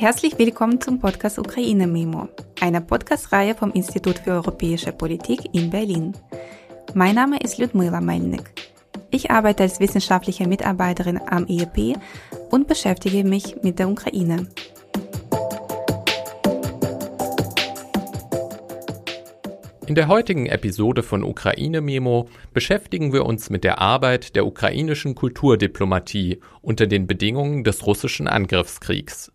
Herzlich willkommen zum Podcast Ukraine Memo, einer Podcast-Reihe vom Institut für Europäische Politik in Berlin. Mein Name ist Ludmila Melnik. Ich arbeite als wissenschaftliche Mitarbeiterin am IEP und beschäftige mich mit der Ukraine. In der heutigen Episode von Ukraine Memo beschäftigen wir uns mit der Arbeit der ukrainischen Kulturdiplomatie unter den Bedingungen des russischen Angriffskriegs.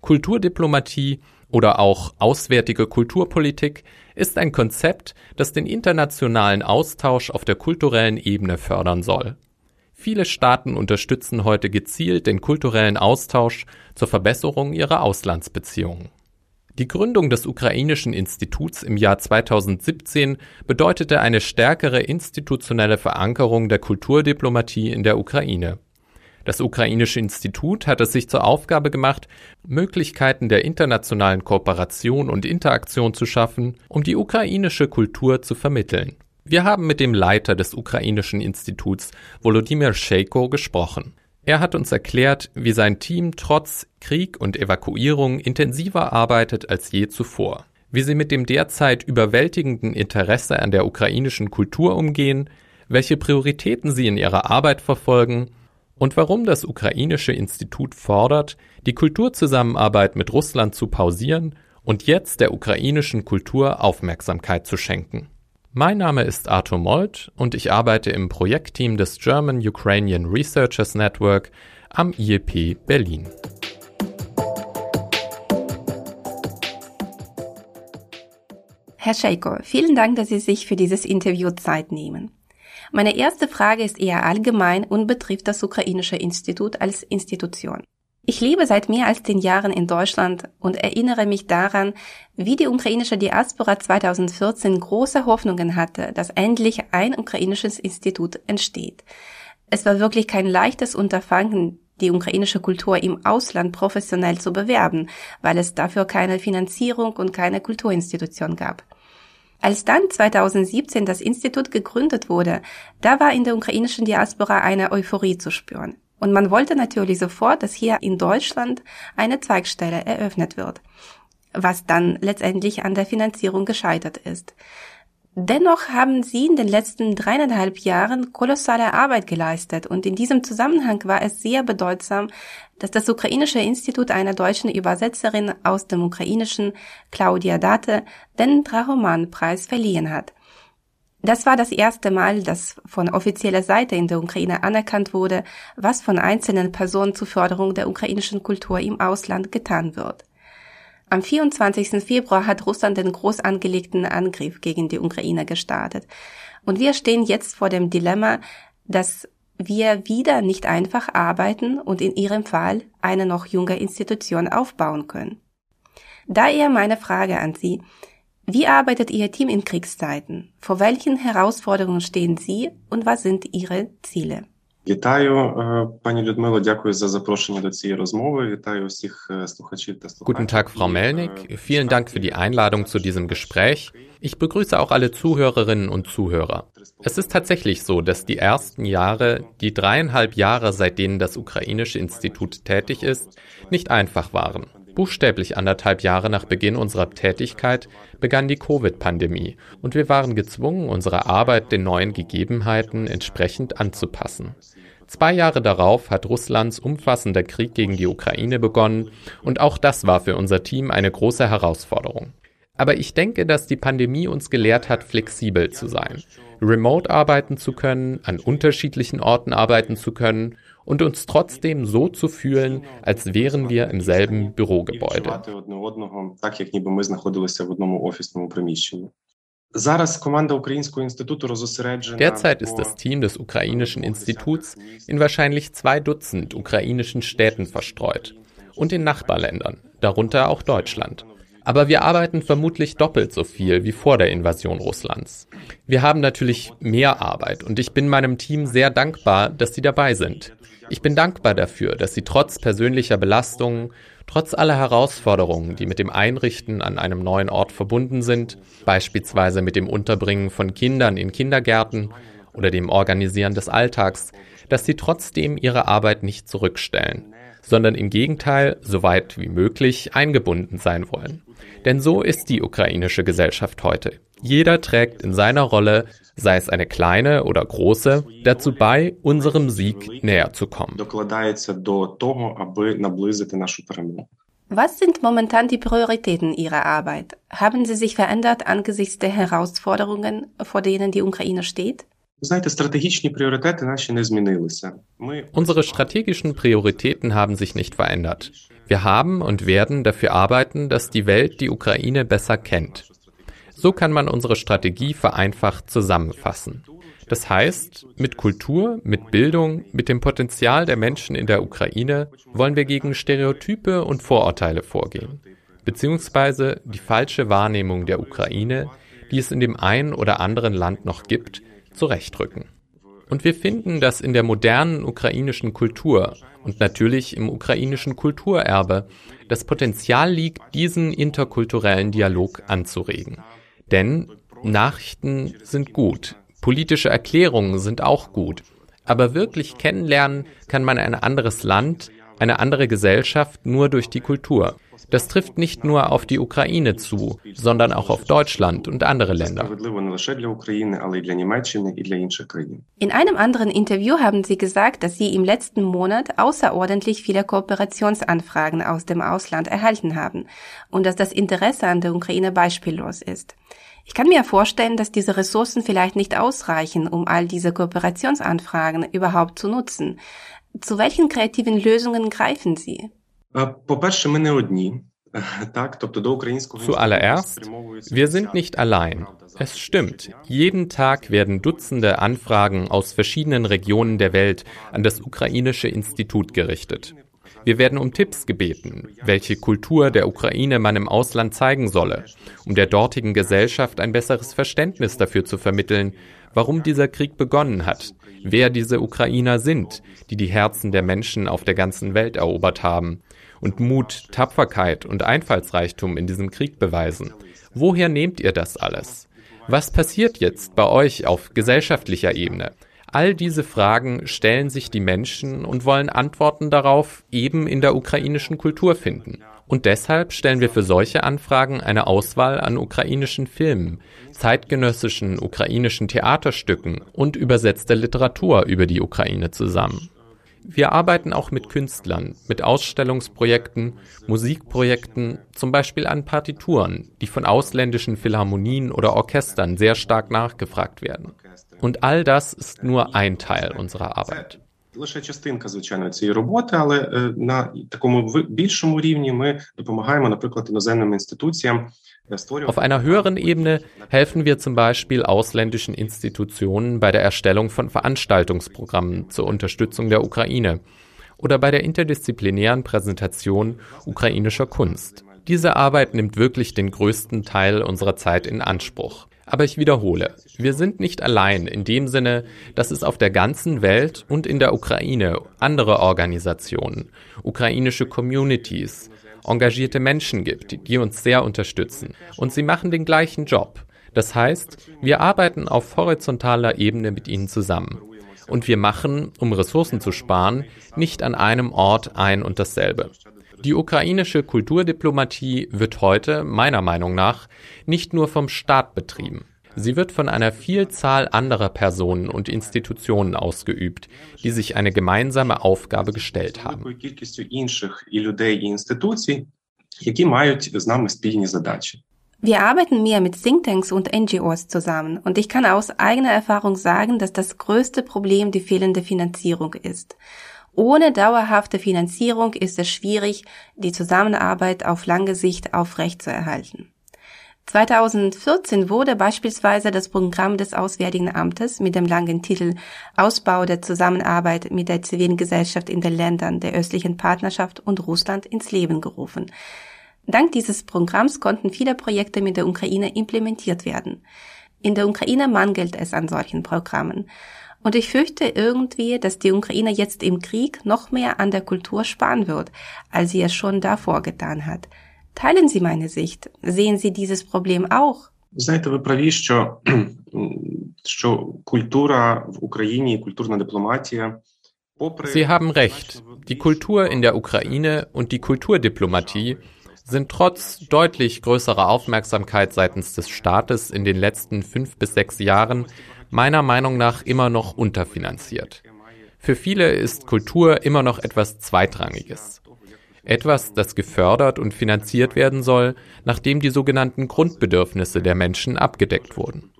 Kulturdiplomatie oder auch auswärtige Kulturpolitik ist ein Konzept, das den internationalen Austausch auf der kulturellen Ebene fördern soll. Viele Staaten unterstützen heute gezielt den kulturellen Austausch zur Verbesserung ihrer Auslandsbeziehungen. Die Gründung des Ukrainischen Instituts im Jahr 2017 bedeutete eine stärkere institutionelle Verankerung der Kulturdiplomatie in der Ukraine. Das Ukrainische Institut hat es sich zur Aufgabe gemacht, Möglichkeiten der internationalen Kooperation und Interaktion zu schaffen, um die ukrainische Kultur zu vermitteln. Wir haben mit dem Leiter des Ukrainischen Instituts, Volodymyr Sheiko, gesprochen. Er hat uns erklärt, wie sein Team trotz Krieg und Evakuierung intensiver arbeitet als je zuvor, wie sie mit dem derzeit überwältigenden Interesse an der ukrainischen Kultur umgehen, welche Prioritäten sie in ihrer Arbeit verfolgen und warum das Ukrainische Institut fordert, die Kulturzusammenarbeit mit Russland zu pausieren und jetzt der ukrainischen Kultur Aufmerksamkeit zu schenken. Mein Name ist Arthur Molt und ich arbeite im Projektteam des German Ukrainian Researchers Network am IEP Berlin. Herr Scheiko, vielen Dank, dass Sie sich für dieses Interview Zeit nehmen. Meine erste Frage ist eher allgemein und betrifft das Ukrainische Institut als Institution. Ich lebe seit mehr als zehn Jahren in Deutschland und erinnere mich daran, wie die ukrainische Diaspora 2014 große Hoffnungen hatte, dass endlich ein ukrainisches Institut entsteht. Es war wirklich kein leichtes Unterfangen, die ukrainische Kultur im Ausland professionell zu bewerben, weil es dafür keine Finanzierung und keine Kulturinstitution gab. Als dann 2017 das Institut gegründet wurde, da war in der ukrainischen Diaspora eine Euphorie zu spüren. Und man wollte natürlich sofort, dass hier in Deutschland eine Zweigstelle eröffnet wird, was dann letztendlich an der Finanzierung gescheitert ist. Dennoch haben sie in den letzten dreieinhalb Jahren kolossale Arbeit geleistet und in diesem Zusammenhang war es sehr bedeutsam, dass das Ukrainische Institut einer deutschen Übersetzerin aus dem Ukrainischen, Claudia Date, den Drahoman-Preis verliehen hat. Das war das erste Mal, dass von offizieller Seite in der Ukraine anerkannt wurde, was von einzelnen Personen zur Förderung der ukrainischen Kultur im Ausland getan wird. Am 24. Februar hat Russland den groß angelegten Angriff gegen die Ukraine gestartet. Und wir stehen jetzt vor dem Dilemma, dass wir wieder nicht einfach arbeiten und in Ihrem Fall eine noch junge Institution aufbauen können. Daher meine Frage an Sie. Wie arbeitet Ihr Team in Kriegszeiten? Vor welchen Herausforderungen stehen Sie und was sind Ihre Ziele? Guten Tag, Frau Melnik. Vielen Dank für die Einladung zu diesem Gespräch. Ich begrüße auch alle Zuhörerinnen und Zuhörer. Es ist tatsächlich so, dass die ersten Jahre, die dreieinhalb Jahre, seit denen das Ukrainische Institut tätig ist, nicht einfach waren. Buchstäblich anderthalb Jahre nach Beginn unserer Tätigkeit begann die Covid-Pandemie und wir waren gezwungen, unsere Arbeit den neuen Gegebenheiten entsprechend anzupassen. Zwei Jahre darauf hat Russlands umfassender Krieg gegen die Ukraine begonnen und auch das war für unser Team eine große Herausforderung. Aber ich denke, dass die Pandemie uns gelehrt hat, flexibel zu sein, remote arbeiten zu können, an unterschiedlichen Orten arbeiten zu können und uns trotzdem so zu fühlen, als wären wir im selben Bürogebäude. Derzeit ist das Team des Ukrainischen Instituts in wahrscheinlich zwei Dutzend ukrainischen Städten verstreut und in Nachbarländern, darunter auch Deutschland. Aber wir arbeiten vermutlich doppelt so viel wie vor der Invasion Russlands. Wir haben natürlich mehr Arbeit und ich bin meinem Team sehr dankbar, dass sie dabei sind. Ich bin dankbar dafür, dass sie trotz persönlicher Belastungen, trotz aller Herausforderungen, die mit dem Einrichten an einem neuen Ort verbunden sind, beispielsweise mit dem Unterbringen von Kindern in Kindergärten oder dem Organisieren des Alltags, dass sie trotzdem ihre Arbeit nicht zurückstellen. sondern im Gegenteil so weit wie möglich eingebunden sein wollen. Denn so ist die ukrainische Gesellschaft heute. Jeder trägt in seiner Rolle, sei es eine kleine oder große, dazu bei, unserem Sieg näher zu kommen. Was sind momentan die Prioritäten Ihrer Arbeit? Haben sie sich verändert angesichts der Herausforderungen, vor denen die Ukraine steht? Unsere strategischen Prioritäten haben sich nicht verändert. Wir haben und werden dafür arbeiten, dass die Welt die Ukraine besser kennt. So kann man unsere Strategie vereinfacht zusammenfassen. Das heißt, mit Kultur, mit Bildung, mit dem Potenzial der Menschen in der Ukraine wollen wir gegen Stereotype und Vorurteile vorgehen, beziehungsweise die falsche Wahrnehmung der Ukraine, die es in dem einen oder anderen Land noch gibt, zurechtrücken. Und wir finden, dass in der modernen ukrainischen Kultur und natürlich im ukrainischen Kulturerbe das Potenzial liegt, diesen interkulturellen Dialog anzuregen. Denn Nachrichten sind gut, politische Erklärungen sind auch gut, aber wirklich kennenlernen kann man ein anderes Land, eine andere Gesellschaft nur durch die Kultur. Das trifft nicht nur auf die Ukraine zu, sondern auch auf Deutschland und andere Länder. In einem anderen Interview haben Sie gesagt, dass Sie im letzten Monat außerordentlich viele Kooperationsanfragen aus dem Ausland erhalten haben und dass das Interesse an der Ukraine beispiellos ist. Ich kann mir vorstellen, dass diese Ressourcen vielleicht nicht ausreichen, um all diese Kooperationsanfragen überhaupt zu nutzen. Zu welchen kreativen Lösungen greifen Sie? Zuallererst, wir sind nicht allein. Es stimmt, jeden Tag werden Dutzende Anfragen aus verschiedenen Regionen der Welt an das ukrainische Institut gerichtet. Wir werden um Tipps gebeten, welche Kultur der Ukraine man im Ausland zeigen solle, um der dortigen Gesellschaft ein besseres Verständnis dafür zu vermitteln, warum dieser Krieg begonnen hat, wer diese Ukrainer sind, die die Herzen der Menschen auf der ganzen Welt erobert haben und Mut, Tapferkeit und Einfallsreichtum in diesem Krieg beweisen. Woher nehmt ihr das alles? Was passiert jetzt bei euch auf gesellschaftlicher Ebene? All diese Fragen stellen sich die Menschen und wollen Antworten darauf eben in der ukrainischen Kultur finden. Und deshalb stellen wir für solche Anfragen eine Auswahl an ukrainischen Filmen, zeitgenössischen ukrainischen Theaterstücken und übersetzte Literatur über die Ukraine zusammen. Wir arbeiten auch mit Künstlern, mit Ausstellungsprojekten, Musikprojekten, zum Beispiel an Partituren, die von ausländischen Philharmonien oder Orchestern sehr stark nachgefragt werden. Und all das ist nur ein Teil unserer Arbeit. Лише частинка, звичайно, цієї роботи, але на такому більшому рівні ми допомагаємо, наприклад, іноземним інституціям Auf einer höheren Ebene helfen wir zum Beispiel ausländischen Institutionen bei der Erstellung von Veranstaltungsprogrammen zur Unterstützung der Ukraine oder bei der interdisziplinären Präsentation ukrainischer Kunst. Diese Arbeit nimmt wirklich den größten Teil unserer Zeit in Anspruch. Aber ich wiederhole, wir sind nicht allein in dem Sinne, dass es auf der ganzen Welt und in der Ukraine andere Organisationen, ukrainische Communities, engagierte Menschen gibt, die uns sehr unterstützen. Und sie machen den gleichen Job. Das heißt, wir arbeiten auf horizontaler Ebene mit ihnen zusammen. Und wir machen, um Ressourcen zu sparen, nicht an einem Ort ein und dasselbe. Die ukrainische Kulturdiplomatie wird heute, meiner Meinung nach, nicht nur vom Staat betrieben. Sie wird von einer Vielzahl anderer Personen und Institutionen ausgeübt, die sich eine gemeinsame Aufgabe gestellt haben. Wir arbeiten mehr mit Thinktanks und NGOs zusammen und ich kann aus eigener Erfahrung sagen, dass das größte Problem die fehlende Finanzierung ist. Ohne dauerhafte Finanzierung ist es schwierig, die Zusammenarbeit auf lange Sicht aufrechtzuerhalten. 2014 wurde beispielsweise das Programm des Auswärtigen Amtes mit dem langen Titel Ausbau der Zusammenarbeit mit der zivilen Gesellschaft in den Ländern der östlichen Partnerschaft und Russland ins Leben gerufen. Dank dieses Programms konnten viele Projekte mit der Ukraine implementiert werden. In der Ukraine mangelt es an solchen Programmen. Und ich fürchte irgendwie, dass die Ukraine jetzt im Krieg noch mehr an der Kultur sparen wird, als sie es schon davor getan hat. Teilen Sie meine Sicht? Sehen Sie dieses Problem auch? Знаєте, ви праві, що, що культура в Україні, культурна дипломатія Sie haben recht. Die Kultur in der Ukraine und die Kulturdiplomatie sind trotz deutlich größerer Aufmerksamkeit seitens des Staates in den letzten fünf bis sechs Jahren meiner Meinung nach immer noch unterfinanziert. Für viele ist Kultur immer noch etwas Zweitrangiges. Etwas, das gefördert und finanziert werden soll, nachdem die sogenannten Grundbedürfnisse der Menschen abgedeckt wurden.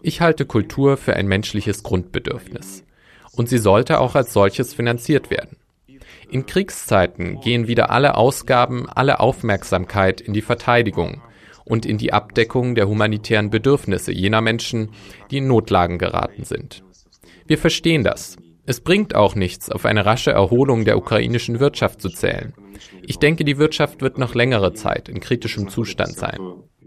Ich halte Kultur für ein menschliches Grundbedürfnis. Und sie sollte auch als solches finanziert werden. In Kriegszeiten gehen wieder alle Ausgaben, alle Aufmerksamkeit in die Verteidigung und in die Abdeckung der humanitären Bedürfnisse jener Menschen, die in Notlagen geraten sind. Wir verstehen das. Es bringt auch nichts, auf eine rasche Erholung der ukrainischen Wirtschaft zu zählen. Ich denke, die Wirtschaft wird noch längere Zeit in kritischem Zustand sein.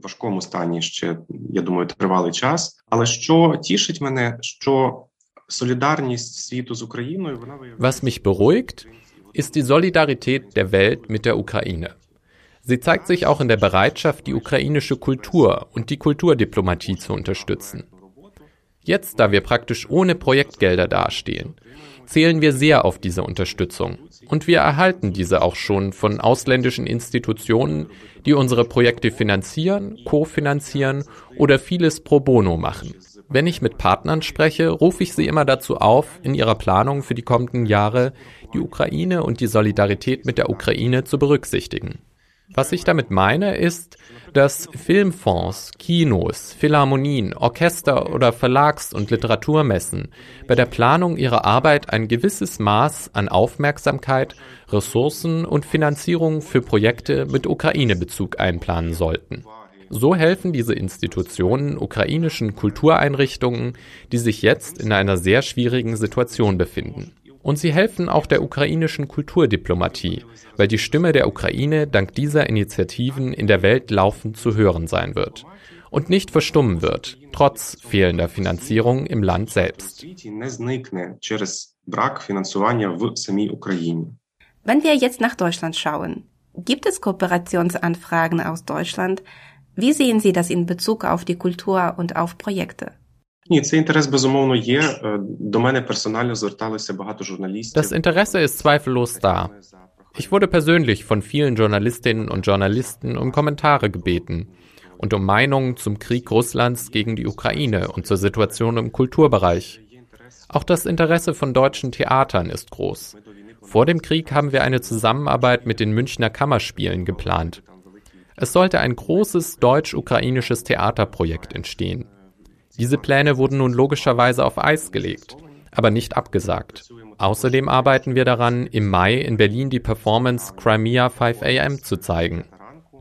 важкому стані ще я думаю тривалий час. Але що тішить мене, що солідарність світу з Україною вона Was mich beruhigt, ist die Solidarität der Welt mit der Ukraine. Sie zeigt sich auch in der Bereitschaft, die ukrainische Kultur und die Kulturdiplomatie zu unterstützen. Jetzt, da wir praktisch ohne Projektgelder dastehen, zählen wir sehr auf diese Unterstützung. Und wir erhalten diese auch schon von ausländischen Institutionen, die unsere Projekte finanzieren, kofinanzieren oder vieles pro bono machen. Wenn ich mit Partnern spreche, rufe ich sie immer dazu auf, in ihrer Planung für die kommenden Jahre die Ukraine und die Solidarität mit der Ukraine zu berücksichtigen. Was ich damit meine, ist, dass Filmfonds, Kinos, Philharmonien, Orchester oder Verlags- und Literaturmessen bei der Planung ihrer Arbeit ein gewisses Maß an Aufmerksamkeit, Ressourcen und Finanzierung für Projekte mit Ukraine-Bezug einplanen sollten. So helfen diese Institutionen ukrainischen Kultureinrichtungen, die sich jetzt in einer sehr schwierigen Situation befinden. Und sie helfen auch der ukrainischen Kulturdiplomatie, weil die Stimme der Ukraine dank dieser Initiativen in der Welt laufend zu hören sein wird und nicht verstummen wird, trotz fehlender Finanzierung im Land selbst. Wenn wir jetzt nach Deutschland schauen, gibt es Kooperationsanfragen aus Deutschland? Wie sehen Sie das in Bezug auf die Kultur und auf Projekte? Ні, цей інтерес безумовно є. До мене персонально зверталося багато журналістів. Das Interesse ist zweifellos da. Ich wurde persönlich von vielen Journalistinnen und Journalisten um Kommentare gebeten und um Meinungen zum Krieg Russlands gegen die Ukraine und zur Situation im Kulturbereich. Auch das Interesse von deutschen Theatern ist groß. Vor dem Krieg haben wir eine Zusammenarbeit mit den Münchner Kammerspielen geplant. Es sollte ein großes deutsch-ukrainisches Theaterprojekt entstehen. Diese Pläne wurden nun logischerweise auf Eis gelegt, aber nicht abgesagt. Außerdem arbeiten wir daran, im Mai in Berlin die Performance Crimea 5 AM zu zeigen.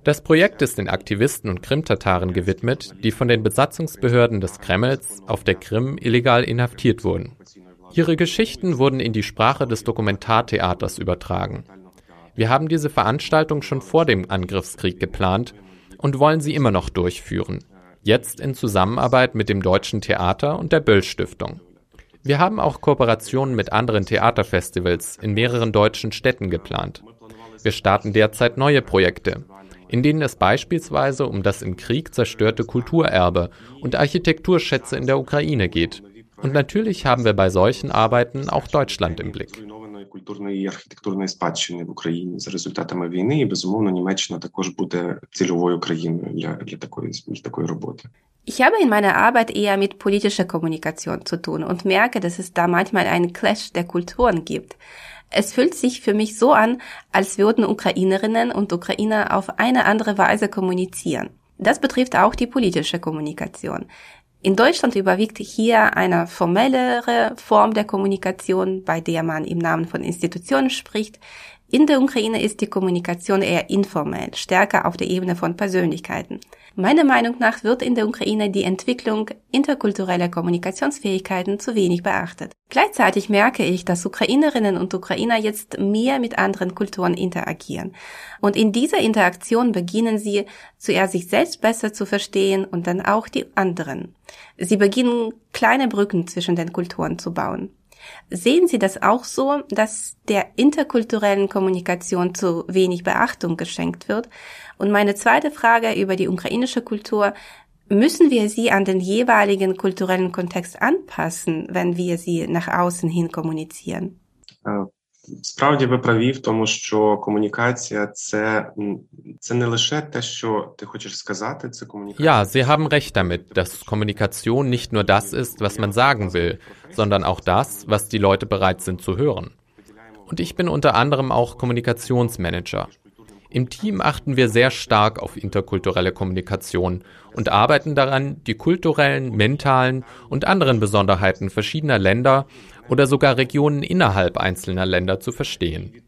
Das Projekt ist den Aktivisten und Krim-Tataren gewidmet, die von den Besatzungsbehörden des Kremls auf der Krim illegal inhaftiert wurden. Ihre Geschichten wurden in die Sprache des Dokumentartheaters übertragen. Wir haben diese Veranstaltung schon vor dem Angriffskrieg geplant und wollen sie immer noch durchführen jetzt in Zusammenarbeit mit dem Deutschen Theater und der Böll Stiftung. Wir haben auch Kooperationen mit anderen Theaterfestivals in mehreren deutschen Städten geplant. Wir starten derzeit neue Projekte, in denen es beispielsweise um das im Krieg zerstörte Kulturerbe und Architekturschätze in der Ukraine geht. Und natürlich haben wir bei solchen Arbeiten auch Deutschland im Blick культурної і архітектурної спадщини в Україні за результатами війни. І безумовно Німеччина також буде цільовою країною для, для такої для такої роботи. Ich habe in meiner Arbeit eher mit politischer Kommunikation zu tun und merke, dass es da manchmal einen Clash der Kulturen gibt. Es fühlt sich für mich so an, als würden Ukrainerinnen und Ukrainer auf eine andere Weise kommunizieren. Das betrifft auch die politische Kommunikation. In Deutschland überwiegt hier eine formellere Form der Kommunikation, bei der man im Namen von Institutionen spricht. In der Ukraine ist die Kommunikation eher informell, stärker auf der Ebene von Persönlichkeiten. Meiner Meinung nach wird in der Ukraine die Entwicklung interkultureller Kommunikationsfähigkeiten zu wenig beachtet. Gleichzeitig merke ich, dass Ukrainerinnen und Ukrainer jetzt mehr mit anderen Kulturen interagieren. Und in dieser Interaktion beginnen sie zuerst sich selbst besser zu verstehen und dann auch die anderen. Sie beginnen kleine Brücken zwischen den Kulturen zu bauen. Sehen Sie das auch so, dass der interkulturellen Kommunikation zu wenig Beachtung geschenkt wird? Und meine zweite Frage über die ukrainische Kultur, müssen wir sie an den jeweiligen kulturellen Kontext anpassen, wenn wir sie nach außen hin kommunizieren? Справді ви праві в тому, що комунікація це, це не лише те, що ти хочеш сказати, це комунікація. Ja, Sie haben recht damit, dass Kommunikation nicht nur das ist, was man sagen will, sondern auch das, was die Leute bereit sind zu hören. Und ich bin unter anderem auch Kommunikationsmanager. Im Team achten wir sehr stark auf interkulturelle Kommunikation und arbeiten daran, die kulturellen, mentalen und anderen Besonderheiten verschiedener Länder oder sogar Regionen innerhalb einzelner Länder zu verstehen.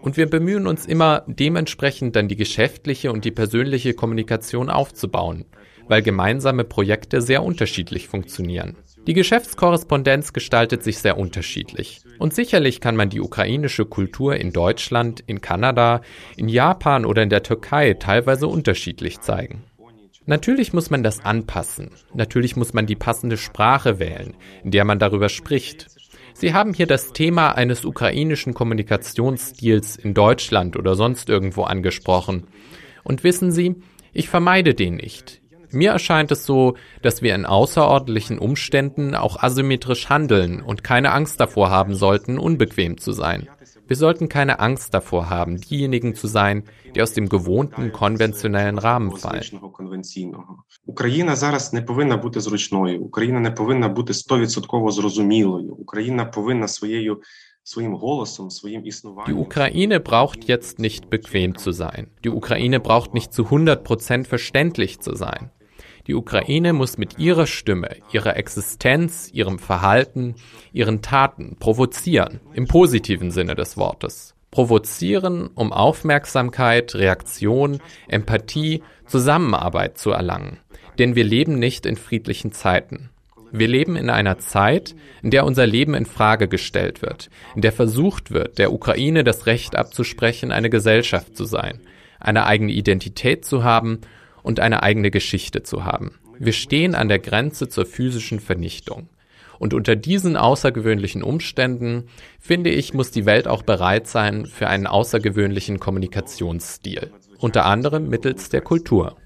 Und wir bemühen uns immer, dementsprechend dann die geschäftliche und die persönliche Kommunikation aufzubauen, weil gemeinsame Projekte sehr unterschiedlich funktionieren. Die Geschäftskorrespondenz gestaltet sich sehr unterschiedlich. Und sicherlich kann man die ukrainische Kultur in Deutschland, in Kanada, in Japan oder in der Türkei teilweise unterschiedlich zeigen. Natürlich muss man das anpassen. Natürlich muss man die passende Sprache wählen, in der man darüber spricht. Sie haben hier das Thema eines ukrainischen Kommunikationsstils in Deutschland oder sonst irgendwo angesprochen. Und wissen Sie, ich vermeide den nicht. Mir erscheint es so, dass wir in außerordentlichen Umständen auch asymmetrisch handeln und keine Angst davor haben sollten, unbequem zu sein. Wir sollten keine Angst davor haben, diejenigen zu sein, die aus dem gewohnten konventionellen Rahmen fallen. Україна зараз не повинна бути зручною. Україна не повинна бути стовідсотково зрозумілою. Україна повинна своєю Die Ukraine braucht jetzt nicht bequem zu sein. Die Ukraine braucht nicht zu 100 verständlich zu sein. Die Ukraine muss mit ihrer Stimme, ihrer Existenz, ihrem Verhalten, ihren Taten provozieren, im positiven Sinne des Wortes. Provozieren, um Aufmerksamkeit, Reaktion, Empathie, Zusammenarbeit zu erlangen. Denn wir leben nicht in friedlichen Zeiten. Wir leben in einer Zeit, in der unser Leben in Frage gestellt wird, in der versucht wird, der Ukraine das Recht abzusprechen, eine Gesellschaft zu sein, eine eigene Identität zu haben und eine eigene Geschichte zu haben. Wir stehen an der Grenze zur physischen Vernichtung. Und unter diesen außergewöhnlichen Umständen, finde ich, muss die Welt auch bereit sein für einen außergewöhnlichen Kommunikationsstil, unter anderem mittels der Kultur.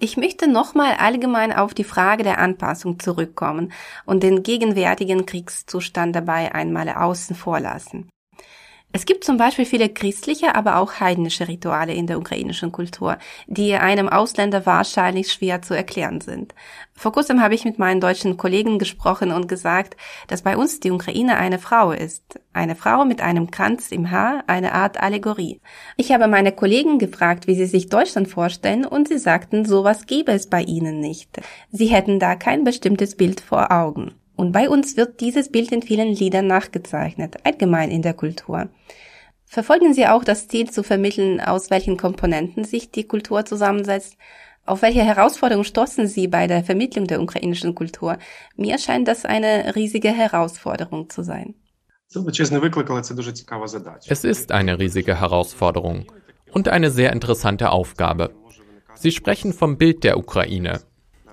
Ich möchte nochmal allgemein auf die Frage der Anpassung zurückkommen und den gegenwärtigen Kriegszustand dabei einmal außen vor lassen. Es gibt zum Beispiel viele christliche, aber auch heidnische Rituale in der ukrainischen Kultur, die einem Ausländer wahrscheinlich schwer zu erklären sind. Vor kurzem habe ich mit meinen deutschen Kollegen gesprochen und gesagt, dass bei uns die Ukraine eine Frau ist. Eine Frau mit einem Kranz im Haar, eine Art Allegorie. Ich habe meine Kollegen gefragt, wie sie sich Deutschland vorstellen und sie sagten, sowas gäbe es bei ihnen nicht. Sie hätten da kein bestimmtes Bild vor Augen. Und bei uns wird dieses Bild in vielen Liedern nachgezeichnet, allgemein in der Kultur. Verfolgen Sie auch das Ziel zu vermitteln, aus welchen Komponenten sich die Kultur zusammensetzt? Auf welche Herausforderungen stoßen Sie bei der Vermittlung der ukrainischen Kultur? Mir scheint das eine riesige Herausforderung zu sein. Es ist eine riesige Herausforderung und eine sehr interessante Aufgabe. Sie sprechen vom Bild der Ukraine.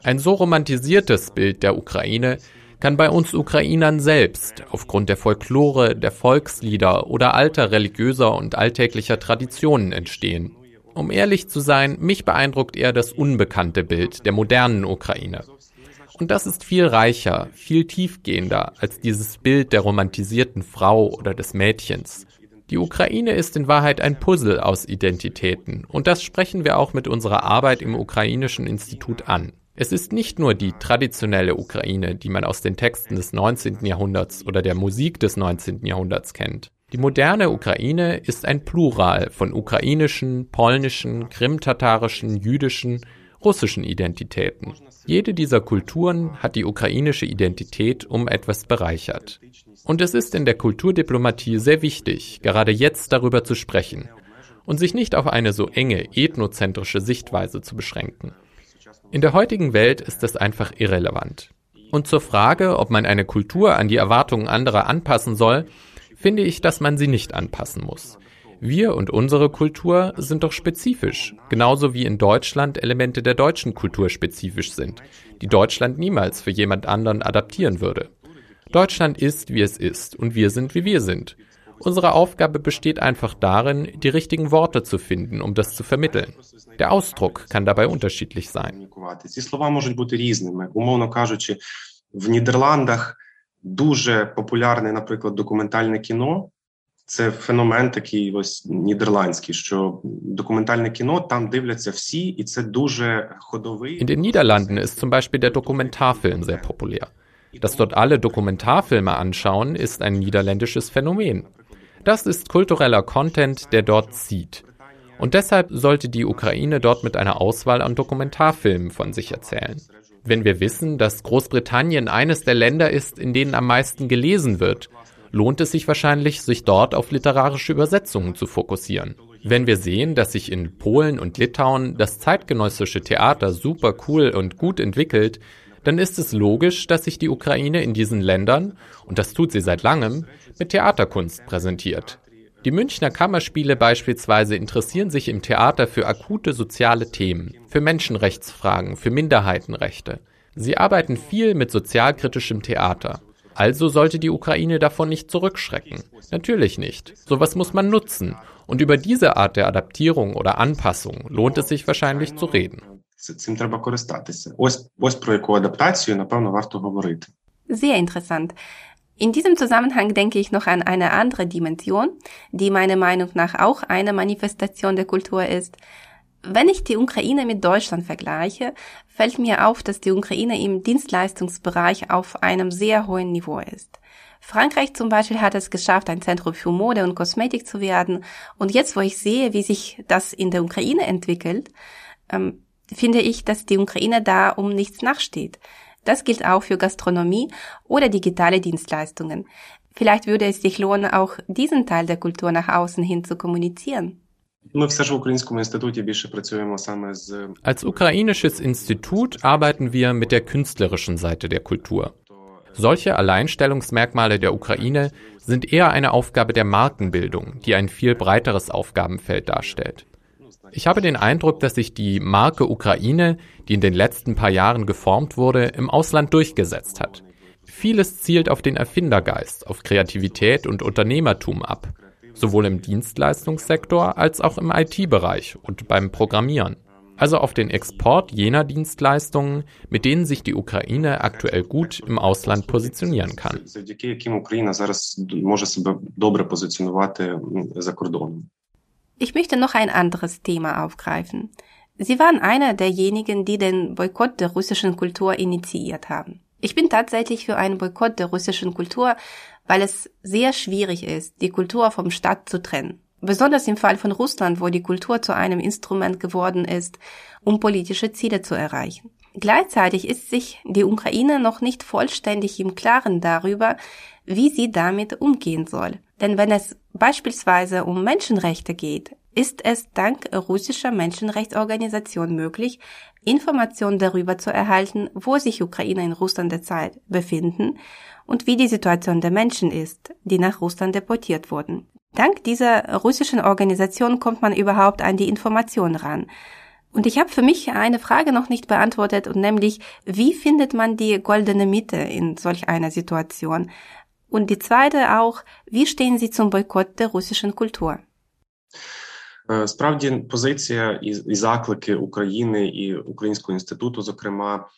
Ein so romantisiertes Bild der Ukraine kann bei uns Ukrainern selbst aufgrund der Folklore, der Volkslieder oder alter religiöser und alltäglicher Traditionen entstehen. Um ehrlich zu sein, mich beeindruckt eher das unbekannte Bild der modernen Ukraine. Und das ist viel reicher, viel tiefgehender als dieses Bild der romantisierten Frau oder des Mädchens. Die Ukraine ist in Wahrheit ein Puzzle aus Identitäten und das sprechen wir auch mit unserer Arbeit im Ukrainischen Institut an. Es ist nicht nur die traditionelle Ukraine, die man aus den Texten des 19. Jahrhunderts oder der Musik des 19. Jahrhunderts kennt. Die moderne Ukraine ist ein Plural von ukrainischen, polnischen, krimtatarischen, jüdischen, russischen Identitäten. Jede dieser Kulturen hat die ukrainische Identität um etwas bereichert. Und es ist in der Kulturdiplomatie sehr wichtig, gerade jetzt darüber zu sprechen und sich nicht auf eine so enge ethnozentrische Sichtweise zu beschränken. In der heutigen Welt ist das einfach irrelevant. Und zur Frage, ob man eine Kultur an die Erwartungen anderer anpassen soll, finde ich, dass man sie nicht anpassen muss. Wir und unsere Kultur sind doch spezifisch, genauso wie in Deutschland Elemente der deutschen Kultur spezifisch sind, die Deutschland niemals für jemand anderen adaptieren würde. Deutschland ist, wie es ist, und wir sind, wie wir sind. Unsere Aufgabe besteht einfach darin, die richtigen Worte zu finden, um das zu vermitteln. Der Ausdruck kann dabei unterschiedlich sein. Ці слова можуть бути різними. Умовно кажучи, в Нідерландах дуже популярне, наприклад, документальне кіно. Це феномен такий ось нідерландський, що документальне кіно там дивляться всі, і це дуже ходовий. In den Niederlanden ist zum Beispiel der Dokumentarfilm sehr populär. Dass dort alle Dokumentarfilme anschauen, ist ein niederländisches Phänomen. Das ist kultureller Content, der dort zieht. Und deshalb sollte die Ukraine dort mit einer Auswahl an Dokumentarfilmen von sich erzählen. Wenn wir wissen, dass Großbritannien eines der Länder ist, in denen am meisten gelesen wird, lohnt es sich wahrscheinlich, sich dort auf literarische Übersetzungen zu fokussieren. Wenn wir sehen, dass sich in Polen und Litauen das zeitgenössische Theater super cool und gut entwickelt, dann ist es logisch, dass sich die Ukraine in diesen Ländern, und das tut sie seit langem, mit Theaterkunst präsentiert. Die Münchner Kammerspiele beispielsweise interessieren sich im Theater für akute soziale Themen, für Menschenrechtsfragen, für Minderheitenrechte. Sie arbeiten viel mit sozialkritischem Theater. Also sollte die Ukraine davon nicht zurückschrecken. Natürlich nicht. Sowas muss man nutzen. Und über diese Art der Adaptierung oder Anpassung lohnt es sich wahrscheinlich zu reden. Цим треба користатися. Ось ось про яку адаптацію, напевно, варто говорити. Sehr interessant. In diesem Zusammenhang denke ich noch an eine andere Dimension, die meiner Meinung nach auch eine Manifestation der Kultur ist. Wenn ich die Ukraine mit Deutschland vergleiche, fällt mir auf, dass die Ukraine im Dienstleistungsbereich auf einem sehr hohen Niveau ist. Frankreich zum Beispiel hat es geschafft, ein Zentrum für Mode und Kosmetik zu werden. Und jetzt, wo ich sehe, wie sich das in der Ukraine entwickelt, ähm, finde ich, dass die Ukraine da um nichts nachsteht. Das gilt auch für Gastronomie oder digitale Dienstleistungen. Vielleicht würde es sich lohnen, auch diesen Teil der Kultur nach außen hin zu kommunizieren. Als ukrainisches Institut arbeiten wir mit der künstlerischen Seite der Kultur. Solche Alleinstellungsmerkmale der Ukraine sind eher eine Aufgabe der Markenbildung, die ein viel breiteres Aufgabenfeld darstellt. Ich habe den Eindruck, dass sich die Marke Ukraine, die in den letzten paar Jahren geformt wurde, im Ausland durchgesetzt hat. Vieles zielt auf den Erfindergeist, auf Kreativität und Unternehmertum ab, sowohl im Dienstleistungssektor als auch im IT-Bereich und beim Programmieren. Also auf den Export jener Dienstleistungen, mit denen sich die Ukraine aktuell gut im Ausland positionieren kann. Ich möchte noch ein anderes Thema aufgreifen. Sie waren einer derjenigen, die den Boykott der russischen Kultur initiiert haben. Ich bin tatsächlich für einen Boykott der russischen Kultur, weil es sehr schwierig ist, die Kultur vom Staat zu trennen. Besonders im Fall von Russland, wo die Kultur zu einem Instrument geworden ist, um politische Ziele zu erreichen. Gleichzeitig ist sich die Ukraine noch nicht vollständig im Klaren darüber, wie sie damit umgehen soll. Denn wenn es beispielsweise um Menschenrechte geht, ist es dank russischer Menschenrechtsorganisationen möglich, Informationen darüber zu erhalten, wo sich Ukrainer in Russland derzeit befinden und wie die Situation der Menschen ist, die nach Russland deportiert wurden. Dank dieser russischen Organisation kommt man überhaupt an die Informationen ran. Und ich habe für mich eine Frage noch nicht beantwortet, und nämlich, wie findet man die goldene Mitte in solch einer Situation? Und die zweite auch, wie stehen Sie zum Boykott der russischen Kultur? Справді, позиція і, і заклики України і Українського інституту, зокрема,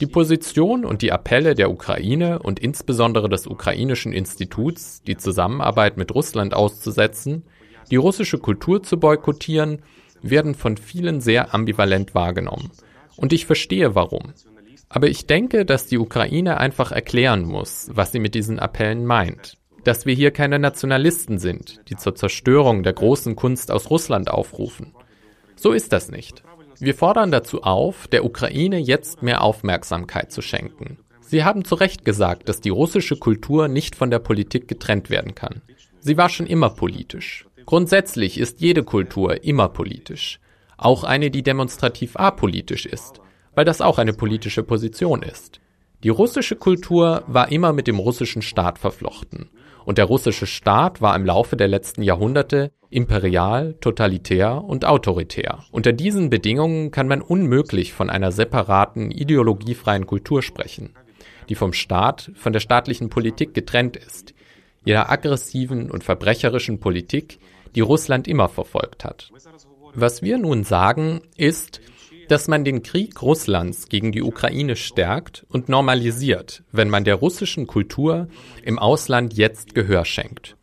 Die Position und die Appelle der Ukraine und insbesondere des ukrainischen Instituts, die Zusammenarbeit mit Russland auszusetzen, die russische Kultur zu boykottieren, werden von vielen sehr ambivalent wahrgenommen. Und ich verstehe warum. Aber ich denke, dass die Ukraine einfach erklären muss, was sie mit diesen Appellen meint. Dass wir hier keine Nationalisten sind, die zur Zerstörung der großen Kunst aus Russland aufrufen. So ist das nicht. Wir fordern dazu auf, der Ukraine jetzt mehr Aufmerksamkeit zu schenken. Sie haben zu Recht gesagt, dass die russische Kultur nicht von der Politik getrennt werden kann. Sie war schon immer politisch. Grundsätzlich ist jede Kultur immer politisch. Auch eine, die demonstrativ apolitisch ist weil das auch eine politische Position ist. Die russische Kultur war immer mit dem russischen Staat verflochten. Und der russische Staat war im Laufe der letzten Jahrhunderte imperial, totalitär und autoritär. Unter diesen Bedingungen kann man unmöglich von einer separaten, ideologiefreien Kultur sprechen, die vom Staat, von der staatlichen Politik getrennt ist, jener aggressiven und verbrecherischen Politik, die Russland immer verfolgt hat. Was wir nun sagen, ist, dass man den Krieg Russlands gegen die Ukraine stärkt und normalisiert, wenn man der russischen Kultur im Ausland jetzt Gehör schenkt.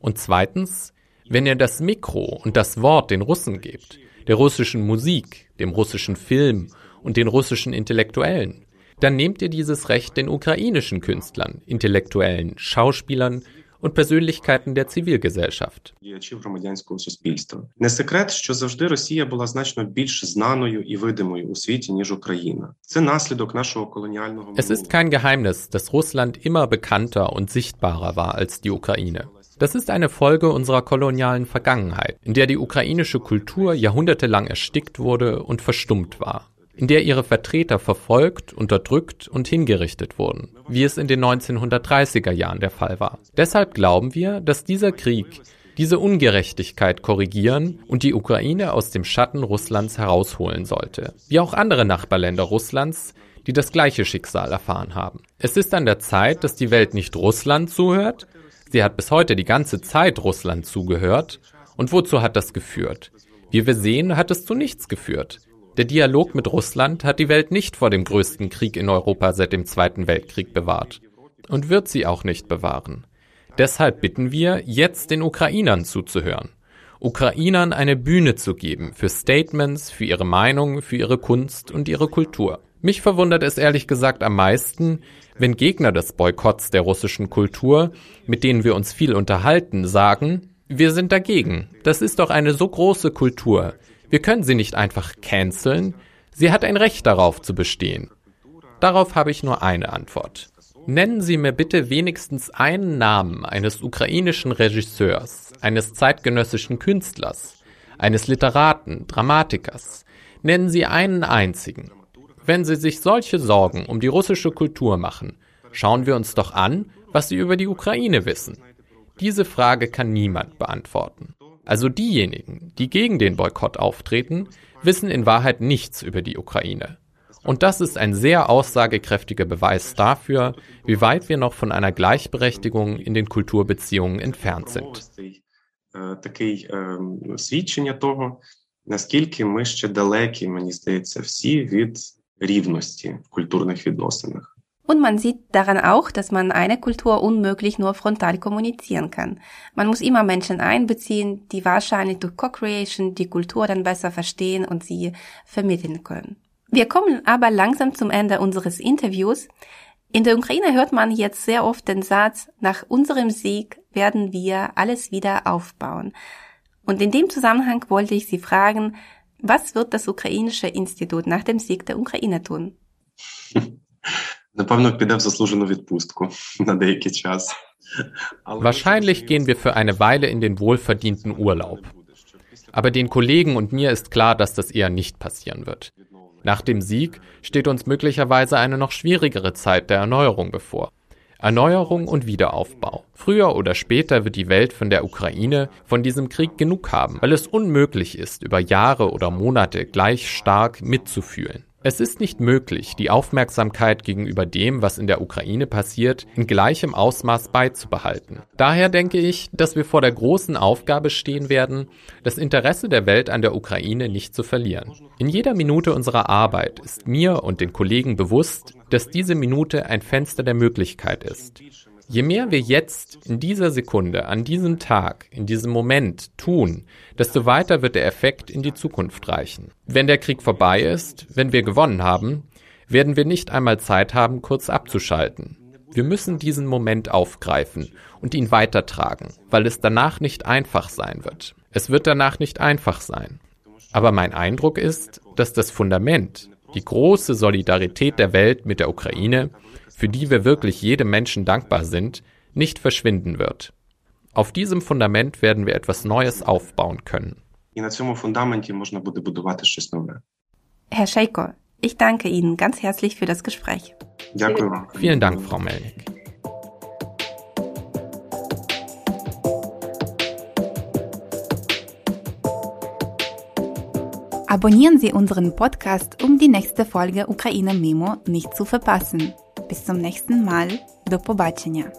Und zweitens, wenn ihr das Mikro und das Wort den Russen gebt, der russischen Musik, dem russischen Film und den russischen Intellektuellen, dann nehmt ihr dieses Recht den ukrainischen Künstlern, Intellektuellen, Schauspielern und Persönlichkeiten der Zivilgesellschaft. Es ist kein Geheimnis, dass Russland immer bekannter und sichtbarer war als die Ukraine. Das ist eine Folge unserer kolonialen Vergangenheit, in der die ukrainische Kultur jahrhundertelang erstickt wurde und verstummt war in der ihre Vertreter verfolgt, unterdrückt und hingerichtet wurden, wie es in den 1930er Jahren der Fall war. Deshalb glauben wir, dass dieser Krieg diese Ungerechtigkeit korrigieren und die Ukraine aus dem Schatten Russlands herausholen sollte, wie auch andere Nachbarländer Russlands, die das gleiche Schicksal erfahren haben. Es ist an der Zeit, dass die Welt nicht Russland zuhört, sie hat bis heute die ganze Zeit Russland zugehört, und wozu hat das geführt? Wie wir sehen, hat es zu nichts geführt. Der Dialog mit Russland hat die Welt nicht vor dem größten Krieg in Europa seit dem Zweiten Weltkrieg bewahrt und wird sie auch nicht bewahren. Deshalb bitten wir, jetzt den Ukrainern zuzuhören. Ukrainern eine Bühne zu geben für Statements, für ihre Meinung, für ihre Kunst und ihre Kultur. Mich verwundert es ehrlich gesagt am meisten, wenn Gegner des Boykotts der russischen Kultur, mit denen wir uns viel unterhalten, sagen, wir sind dagegen. Das ist doch eine so große Kultur. Wir können sie nicht einfach canceln. Sie hat ein Recht darauf zu bestehen. Darauf habe ich nur eine Antwort. Nennen Sie mir bitte wenigstens einen Namen eines ukrainischen Regisseurs, eines zeitgenössischen Künstlers, eines Literaten, Dramatikers. Nennen Sie einen einzigen. Wenn Sie sich solche Sorgen um die russische Kultur machen, schauen wir uns doch an, was Sie über die Ukraine wissen. Diese Frage kann niemand beantworten. Also diejenigen, die gegen den Boykott auftreten, wissen in Wahrheit nichts über die Ukraine. Und das ist ein sehr aussagekräftiger Beweis dafür, wie weit wir noch von einer Gleichberechtigung in den Kulturbeziehungen entfernt sind. Такий свідчення того, наскільки ми ще далекі, мені здається, всі від рівності в культурних відносинах. Und man sieht daran auch, dass man eine Kultur unmöglich nur frontal kommunizieren kann. Man muss immer Menschen einbeziehen, die wahrscheinlich durch Co-Creation die Kultur dann besser verstehen und sie vermitteln können. Wir kommen aber langsam zum Ende unseres Interviews. In der Ukraine hört man jetzt sehr oft den Satz, nach unserem Sieg werden wir alles wieder aufbauen. Und in dem Zusammenhang wollte ich Sie fragen, was wird das ukrainische Institut nach dem Sieg der Ukraine tun? Напевно, піде в заслужену відпустку на деякий час. Wahrscheinlich gehen wir für eine Weile in den wohlverdienten Urlaub. Aber den Kollegen und mir ist klar, dass das eher nicht passieren wird. Nach dem Sieg steht uns möglicherweise eine noch schwierigere Zeit der Erneuerung bevor. Erneuerung und Wiederaufbau. Früher oder später wird die Welt von der Ukraine, von diesem Krieg genug haben, weil es unmöglich ist, über Jahre oder Monate gleich stark mitzufühlen. Es ist nicht möglich, die Aufmerksamkeit gegenüber dem, was in der Ukraine passiert, in gleichem Ausmaß beizubehalten. Daher denke ich, dass wir vor der großen Aufgabe stehen werden, das Interesse der Welt an der Ukraine nicht zu verlieren. In jeder Minute unserer Arbeit ist mir und den Kollegen bewusst, dass diese Minute ein Fenster der Möglichkeit ist. Je mehr wir jetzt in dieser Sekunde, an diesem Tag, in diesem Moment tun, desto weiter wird der Effekt in die Zukunft reichen. Wenn der Krieg vorbei ist, wenn wir gewonnen haben, werden wir nicht einmal Zeit haben, kurz abzuschalten. Wir müssen diesen Moment aufgreifen und ihn weitertragen, weil es danach nicht einfach sein wird. Es wird danach nicht einfach sein. Aber mein Eindruck ist, dass das Fundament, die große Solidarität der Welt mit der Ukraine, für die wir wirklich jedem Menschen dankbar sind, nicht verschwinden wird. Auf diesem Fundament werden wir etwas Neues aufbauen können. Herr Scheiko, ich danke Ihnen ganz herzlich für das Gespräch. Vielen Dank, Frau Melnik. Abonnieren Sie unseren Podcast, um die nächste Folge Ukraine Memo nicht zu verpassen. Bis zum nächsten Mal. До побачення!